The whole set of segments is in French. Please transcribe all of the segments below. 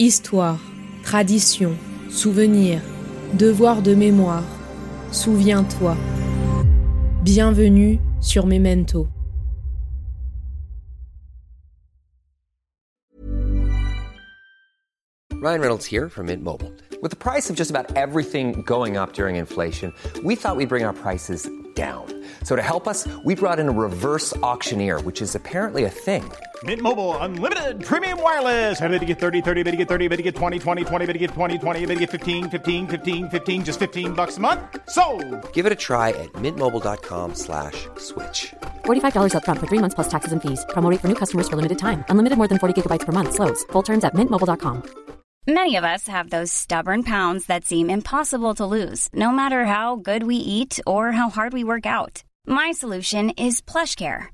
Histoire, tradition, souvenir, devoir de mémoire. Souviens-toi. Bienvenue sur Memento. Ryan Reynolds here from Mint Mobile. With the price of just about everything going up during inflation, we thought we'd bring our prices down. So to help us, we brought in a reverse auctioneer, which is apparently a thing. Mint Mobile unlimited premium wireless. Ready to get 30, 30, bit to get 30, bit to get 20, 20, 20, bit to get 20, 20, bit to get 15, 15, 15, 15 just 15 bucks a month. So, Give it a try at mintmobile.com slash switch. $45 upfront for three months plus taxes and fees. Promo for new customers for limited time. Unlimited more than 40 gigabytes per month. Slows. Full terms at mintmobile.com. Many of us have those stubborn pounds that seem impossible to lose, no matter how good we eat or how hard we work out. My solution is PlushCare.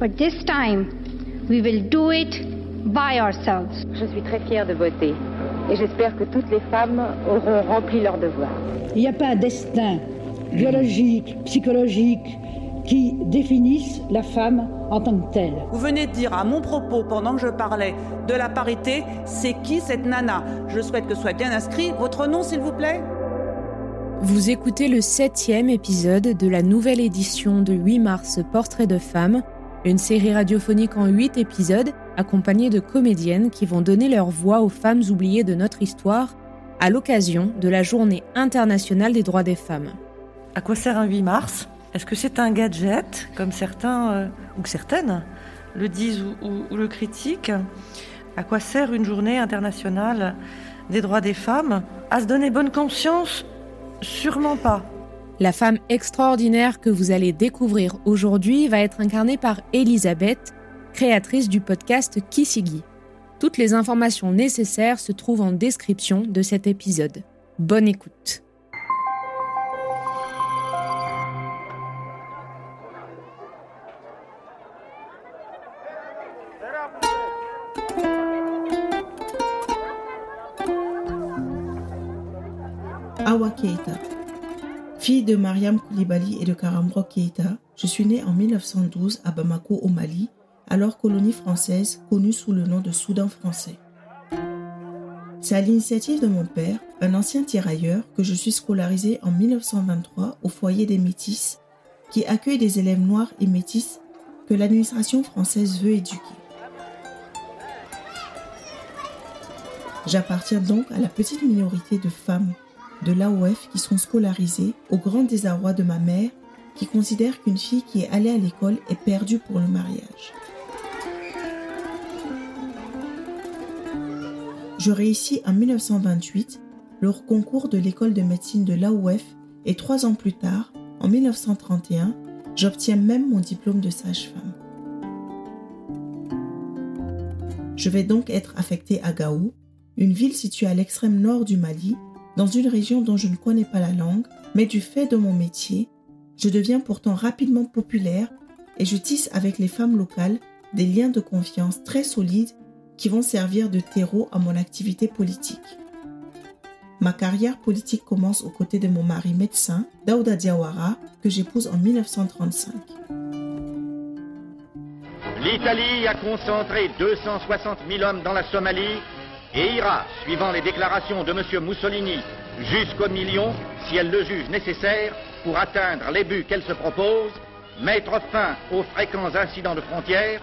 But this time, we will do it by ourselves. Je suis très fière de voter et j'espère que toutes les femmes auront rempli leur devoir. Il n'y a pas un destin biologique, psychologique qui définisse la femme en tant que telle. Vous venez de dire à mon propos, pendant que je parlais de la parité, c'est qui cette nana? Je souhaite que soit bien inscrit votre nom, s'il vous plaît. Vous écoutez le septième épisode de la nouvelle édition de 8 mars Portrait de femme, une série radiophonique en 8 épisodes accompagnée de comédiennes qui vont donner leur voix aux femmes oubliées de notre histoire à l'occasion de la Journée internationale des droits des femmes. À quoi sert un 8 mars? Est-ce que c'est un gadget, comme certains euh, ou certaines le disent ou, ou- ou le critiquent? À quoi sert une journée internationale des droits des femmes? À se donner bonne conscience? Sûrement pas. La femme extraordinaire que vous allez découvrir aujourd'hui va être incarnée par Elisabeth, créatrice du podcast Kisigi. Toutes les informations nécessaires se trouvent en description de cet épisode. Bonne écoute. Awa Keita. Fille de Mariam Koulibaly et de Karambro Keita, je suis née en 1912 à Bamako au Mali, alors colonie française connue sous le nom de Soudan français. C'est à l'initiative de mon père, un ancien tirailleur, que je suis scolarisée en 1923 au foyer des Métis, qui accueille des élèves noirs et métis que l'administration française veut éduquer. J'appartiens donc à la petite minorité de femmes de l'AOF qui sont scolarisées au grand désarroi de ma mère qui considère qu'une fille qui est allée à l'école est perdue pour le mariage. Je réussis en 1928 le concours de l'école de médecine de l'AOF et trois ans plus tard, en 1931, j'obtiens même mon diplôme de sage-femme. Je vais donc être affectée à Gao, une ville située à l'extrême nord du Mali, dans une région dont je ne connais pas la langue, mais du fait de mon métier, je deviens pourtant rapidement populaire et je tisse avec les femmes locales des liens de confiance très solides qui vont servir de terreau à mon activité politique. Ma carrière politique commence aux côtés de mon mari médecin, Daouda Diawara, que j'épouse en 1935. L'Italie a concentré 260 000 hommes dans la Somalie et ira, suivant les déclarations de M. Mussolini, jusqu'au million, si elle le juge nécessaire, pour atteindre les buts qu'elle se propose, mettre fin aux fréquents incidents de frontières,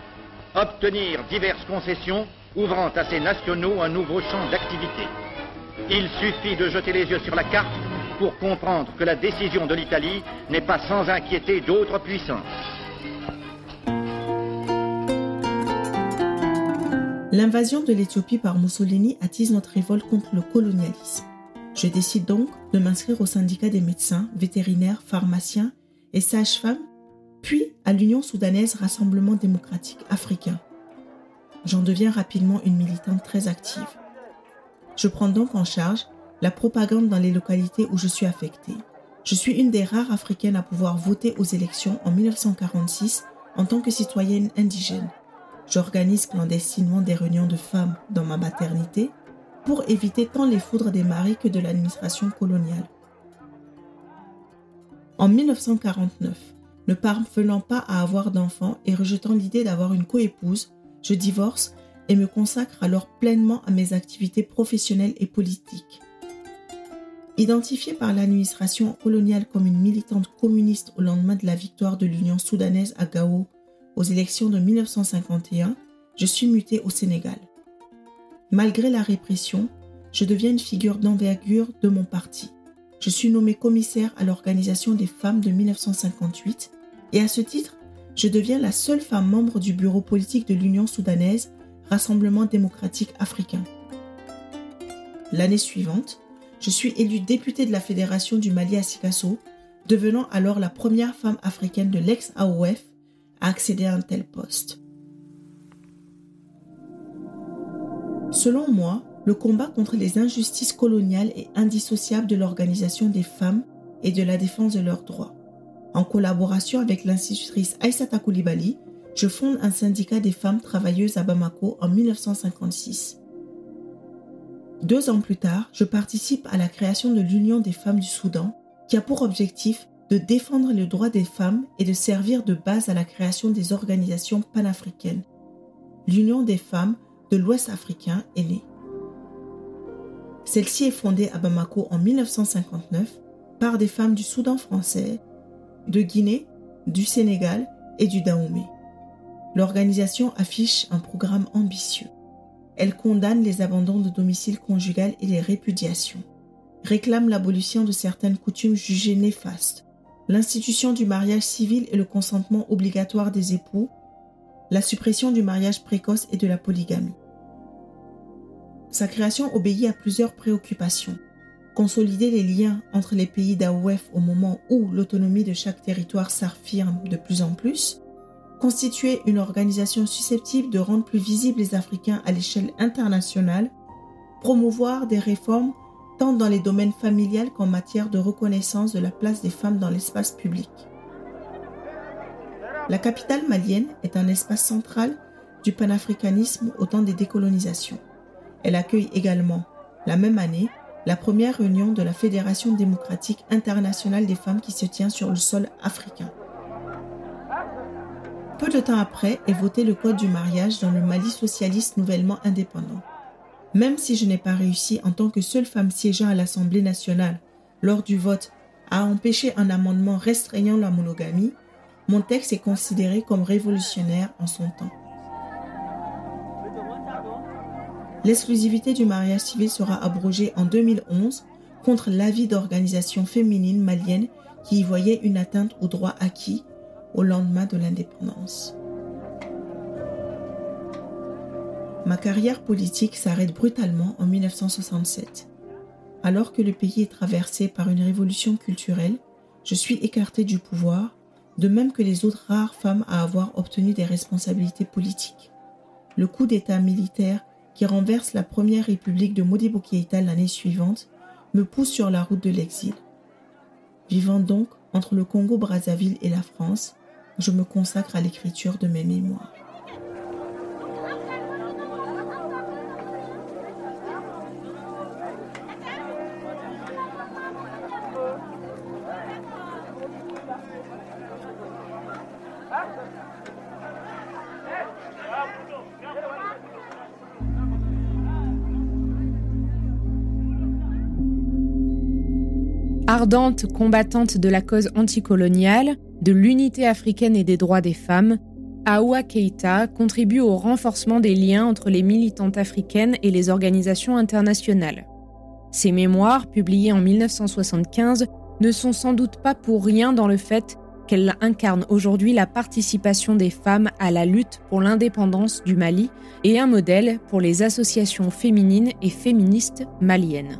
obtenir diverses concessions ouvrant à ses nationaux un nouveau champ d'activité. Il suffit de jeter les yeux sur la carte pour comprendre que la décision de l'Italie n'est pas sans inquiéter d'autres puissances. L'invasion de l'Éthiopie par Mussolini attise notre révolte contre le colonialisme. Je décide donc de m'inscrire au syndicat des médecins, vétérinaires, pharmaciens et sages-femmes, puis à l'Union soudanaise Rassemblement démocratique africain. J'en deviens rapidement une militante très active. Je prends donc en charge la propagande dans les localités où je suis affectée. Je suis une des rares africaines à pouvoir voter aux élections en 1946 en tant que citoyenne indigène. J'organise clandestinement des réunions de femmes dans ma maternité pour éviter tant les foudres des maris que de l'administration coloniale. En 1949, ne parvenant pas à avoir d'enfants et rejetant l'idée d'avoir une coépouse, je divorce et me consacre alors pleinement à mes activités professionnelles et politiques. Identifiée par l'administration coloniale comme une militante communiste au lendemain de la victoire de l'Union soudanaise à Gao aux élections de 1951, je suis mutée au Sénégal. Malgré la répression, je deviens une figure d'envergure de mon parti. Je suis nommée commissaire à l'Organisation des femmes de 1958 et à ce titre, je deviens la seule femme membre du bureau politique de l'Union soudanaise, Rassemblement démocratique africain. L'année suivante, je suis élue députée de la Fédération du Mali à Sikasso, devenant alors la première femme africaine de l'ex-AOF accéder à un tel poste. Selon moi, le combat contre les injustices coloniales est indissociable de l'organisation des femmes et de la défense de leurs droits. En collaboration avec l'institutrice Aïssata Koulibaly, je fonde un syndicat des femmes travailleuses à Bamako en 1956. Deux ans plus tard, je participe à la création de l'Union des femmes du Soudan, qui a pour objectif de défendre les droits des femmes et de servir de base à la création des organisations panafricaines. L'Union des femmes de l'Ouest africain est née. Celle-ci est fondée à Bamako en 1959 par des femmes du Soudan français, de Guinée, du Sénégal et du Dahomey. L'organisation affiche un programme ambitieux. Elle condamne les abandons de domicile conjugal et les répudiations, réclame l'abolition de certaines coutumes jugées néfastes, l'institution du mariage civil et le consentement obligatoire des époux, la suppression du mariage précoce et de la polygamie. Sa création obéit à plusieurs préoccupations. Consolider les liens entre les pays d'AOF au moment où l'autonomie de chaque territoire s'affirme de plus en plus, constituer une organisation susceptible de rendre plus visibles les Africains à l'échelle internationale, promouvoir des réformes tant dans les domaines familiales qu'en matière de reconnaissance de la place des femmes dans l'espace public. La capitale malienne est un espace central du panafricanisme au temps des décolonisations. Elle accueille également, la même année, la première réunion de la Fédération démocratique internationale des femmes qui se tient sur le sol africain. Peu de temps après est voté le Code du mariage dans le Mali socialiste nouvellement indépendant. Même si je n'ai pas réussi en tant que seule femme siégeant à l'Assemblée nationale lors du vote à empêcher un amendement restreignant la monogamie, mon texte est considéré comme révolutionnaire en son temps. L'exclusivité du mariage civil sera abrogée en 2011 contre l'avis d'organisations féminines maliennes qui y voyaient une atteinte aux droits acquis au lendemain de l'indépendance. Ma carrière politique s'arrête brutalement en 1967. Alors que le pays est traversé par une révolution culturelle, je suis écartée du pouvoir, de même que les autres rares femmes à avoir obtenu des responsabilités politiques. Le coup d'État militaire qui renverse la première république de Modibo Keïta l'année suivante me pousse sur la route de l'exil. Vivant donc entre le Congo-Brazzaville et la France, je me consacre à l'écriture de mes mémoires. Ardente combattante de la cause anticoloniale, de l'unité africaine et des droits des femmes, Aoua Keïta contribue au renforcement des liens entre les militantes africaines et les organisations internationales. Ses mémoires, publiées en 1975, ne sont sans doute pas pour rien dans le fait qu'elle incarne aujourd'hui la participation des femmes à la lutte pour l'indépendance du Mali et un modèle pour les associations féminines et féministes maliennes.